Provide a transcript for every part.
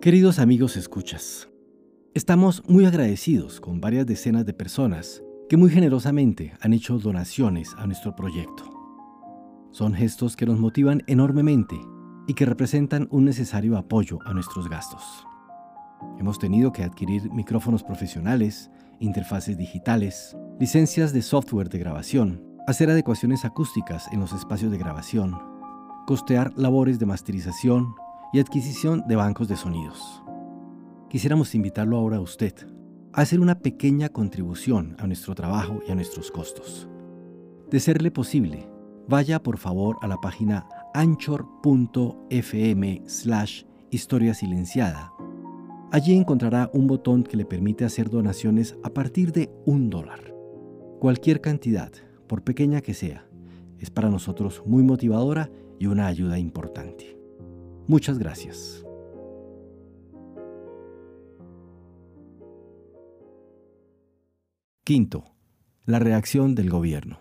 Queridos amigos escuchas, estamos muy agradecidos con varias decenas de personas que muy generosamente han hecho donaciones a nuestro proyecto. Son gestos que nos motivan enormemente y que representan un necesario apoyo a nuestros gastos. Hemos tenido que adquirir micrófonos profesionales, interfaces digitales, licencias de software de grabación, hacer adecuaciones acústicas en los espacios de grabación, costear labores de masterización y adquisición de bancos de sonidos. Quisiéramos invitarlo ahora a usted a hacer una pequeña contribución a nuestro trabajo y a nuestros costos. De serle posible, vaya por favor a la página anchor.fm slash historia silenciada. Allí encontrará un botón que le permite hacer donaciones a partir de un dólar. Cualquier cantidad, por pequeña que sea, es para nosotros muy motivadora y una ayuda importante. Muchas gracias. Quinto, la reacción del gobierno.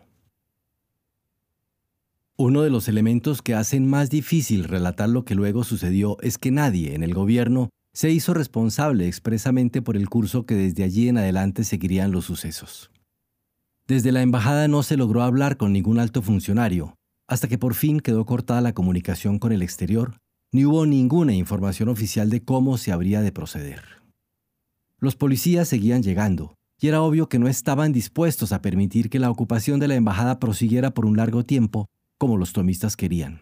Uno de los elementos que hacen más difícil relatar lo que luego sucedió es que nadie en el gobierno se hizo responsable expresamente por el curso que desde allí en adelante seguirían los sucesos. Desde la embajada no se logró hablar con ningún alto funcionario, hasta que por fin quedó cortada la comunicación con el exterior, ni hubo ninguna información oficial de cómo se habría de proceder. Los policías seguían llegando, y era obvio que no estaban dispuestos a permitir que la ocupación de la embajada prosiguiera por un largo tiempo, como los tomistas querían.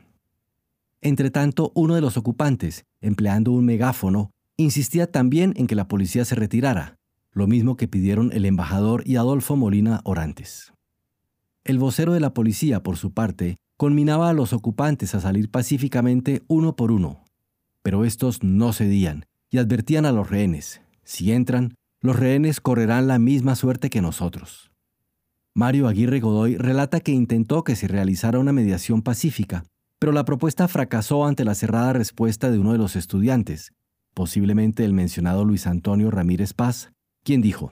Entretanto, uno de los ocupantes, empleando un megáfono, insistía también en que la policía se retirara, lo mismo que pidieron el embajador y Adolfo Molina Orantes. El vocero de la policía, por su parte, conminaba a los ocupantes a salir pacíficamente uno por uno, pero estos no cedían y advertían a los rehenes, si entran, los rehenes correrán la misma suerte que nosotros. Mario Aguirre Godoy relata que intentó que se realizara una mediación pacífica, pero la propuesta fracasó ante la cerrada respuesta de uno de los estudiantes, posiblemente el mencionado Luis Antonio Ramírez Paz, quien dijo,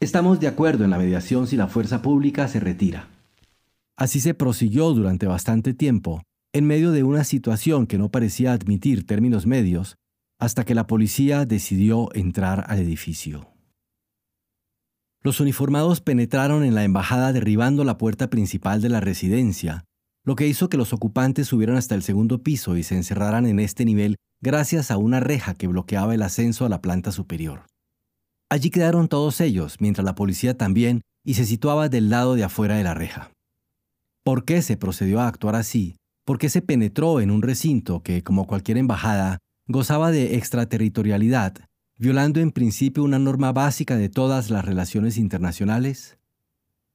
Estamos de acuerdo en la mediación si la fuerza pública se retira. Así se prosiguió durante bastante tiempo, en medio de una situación que no parecía admitir términos medios, hasta que la policía decidió entrar al edificio. Los uniformados penetraron en la embajada derribando la puerta principal de la residencia, lo que hizo que los ocupantes subieran hasta el segundo piso y se encerraran en este nivel gracias a una reja que bloqueaba el ascenso a la planta superior. Allí quedaron todos ellos, mientras la policía también, y se situaba del lado de afuera de la reja. ¿Por qué se procedió a actuar así? ¿Por qué se penetró en un recinto que, como cualquier embajada, gozaba de extraterritorialidad violando en principio una norma básica de todas las relaciones internacionales?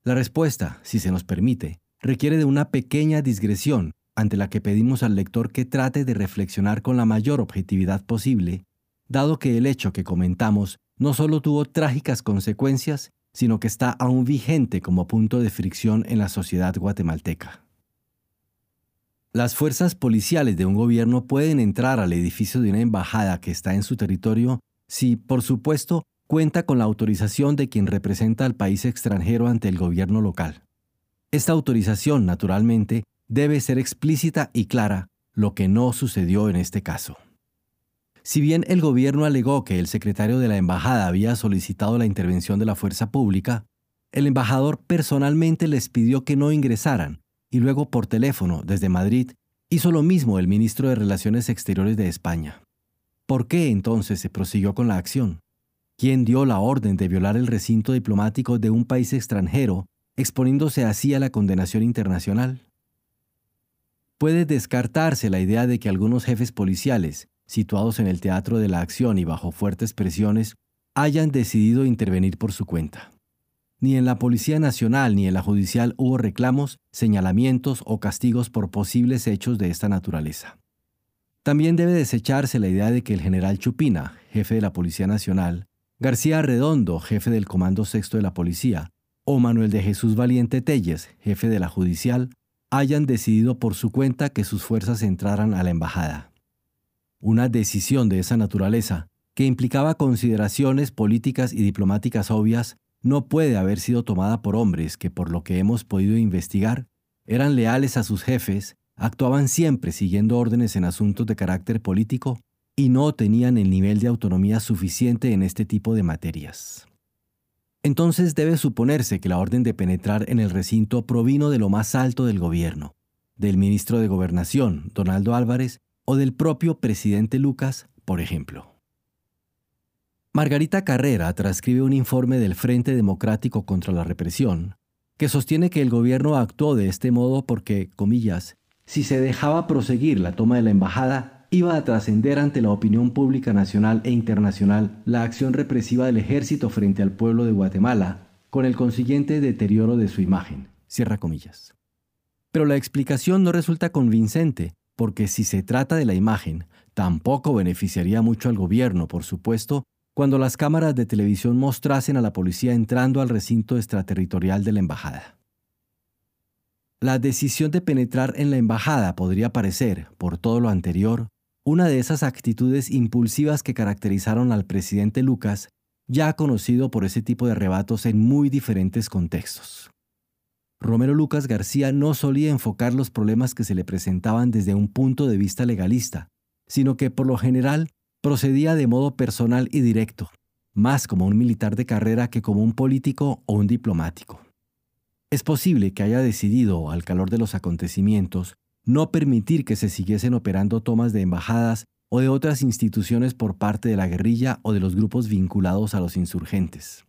La respuesta, si se nos permite, requiere de una pequeña digresión ante la que pedimos al lector que trate de reflexionar con la mayor objetividad posible, dado que el hecho que comentamos no solo tuvo trágicas consecuencias, sino que está aún vigente como punto de fricción en la sociedad guatemalteca. Las fuerzas policiales de un gobierno pueden entrar al edificio de una embajada que está en su territorio si, por supuesto, cuenta con la autorización de quien representa al país extranjero ante el gobierno local. Esta autorización, naturalmente, debe ser explícita y clara, lo que no sucedió en este caso. Si bien el gobierno alegó que el secretario de la embajada había solicitado la intervención de la fuerza pública, el embajador personalmente les pidió que no ingresaran y luego por teléfono desde Madrid hizo lo mismo el ministro de Relaciones Exteriores de España. ¿Por qué entonces se prosiguió con la acción? ¿Quién dio la orden de violar el recinto diplomático de un país extranjero, exponiéndose así a la condenación internacional? Puede descartarse la idea de que algunos jefes policiales, situados en el teatro de la acción y bajo fuertes presiones, hayan decidido intervenir por su cuenta. Ni en la Policía Nacional ni en la Judicial hubo reclamos, señalamientos o castigos por posibles hechos de esta naturaleza. También debe desecharse la idea de que el general Chupina, jefe de la Policía Nacional, García Redondo, jefe del Comando Sexto de la Policía, o Manuel de Jesús Valiente Telles, jefe de la Judicial, hayan decidido por su cuenta que sus fuerzas entraran a la embajada. Una decisión de esa naturaleza, que implicaba consideraciones políticas y diplomáticas obvias, no puede haber sido tomada por hombres que, por lo que hemos podido investigar, eran leales a sus jefes actuaban siempre siguiendo órdenes en asuntos de carácter político y no tenían el nivel de autonomía suficiente en este tipo de materias. Entonces debe suponerse que la orden de penetrar en el recinto provino de lo más alto del gobierno, del ministro de Gobernación, Donaldo Álvarez, o del propio presidente Lucas, por ejemplo. Margarita Carrera transcribe un informe del Frente Democrático contra la Represión, que sostiene que el gobierno actuó de este modo porque, comillas, si se dejaba proseguir la toma de la embajada, iba a trascender ante la opinión pública nacional e internacional la acción represiva del ejército frente al pueblo de Guatemala, con el consiguiente deterioro de su imagen. Cierra comillas. Pero la explicación no resulta convincente, porque si se trata de la imagen, tampoco beneficiaría mucho al gobierno, por supuesto, cuando las cámaras de televisión mostrasen a la policía entrando al recinto extraterritorial de la embajada. La decisión de penetrar en la embajada podría parecer, por todo lo anterior, una de esas actitudes impulsivas que caracterizaron al presidente Lucas, ya conocido por ese tipo de arrebatos en muy diferentes contextos. Romero Lucas García no solía enfocar los problemas que se le presentaban desde un punto de vista legalista, sino que por lo general procedía de modo personal y directo, más como un militar de carrera que como un político o un diplomático. Es posible que haya decidido, al calor de los acontecimientos, no permitir que se siguiesen operando tomas de embajadas o de otras instituciones por parte de la guerrilla o de los grupos vinculados a los insurgentes.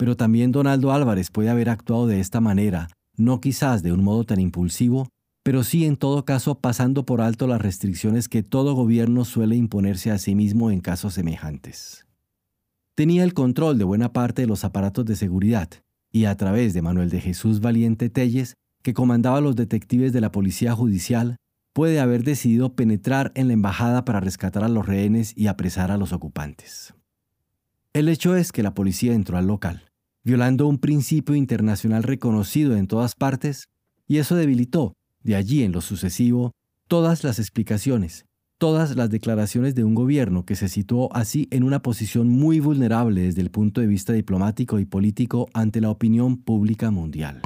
Pero también Donaldo Álvarez puede haber actuado de esta manera, no quizás de un modo tan impulsivo, pero sí en todo caso pasando por alto las restricciones que todo gobierno suele imponerse a sí mismo en casos semejantes. Tenía el control de buena parte de los aparatos de seguridad, y a través de Manuel de Jesús Valiente Telles, que comandaba los detectives de la Policía Judicial, puede haber decidido penetrar en la embajada para rescatar a los rehenes y apresar a los ocupantes. El hecho es que la policía entró al local, violando un principio internacional reconocido en todas partes, y eso debilitó, de allí en lo sucesivo, todas las explicaciones, todas las declaraciones de un gobierno que se situó así en una posición muy vulnerable desde el punto de vista diplomático y político ante la opinión pública mundial.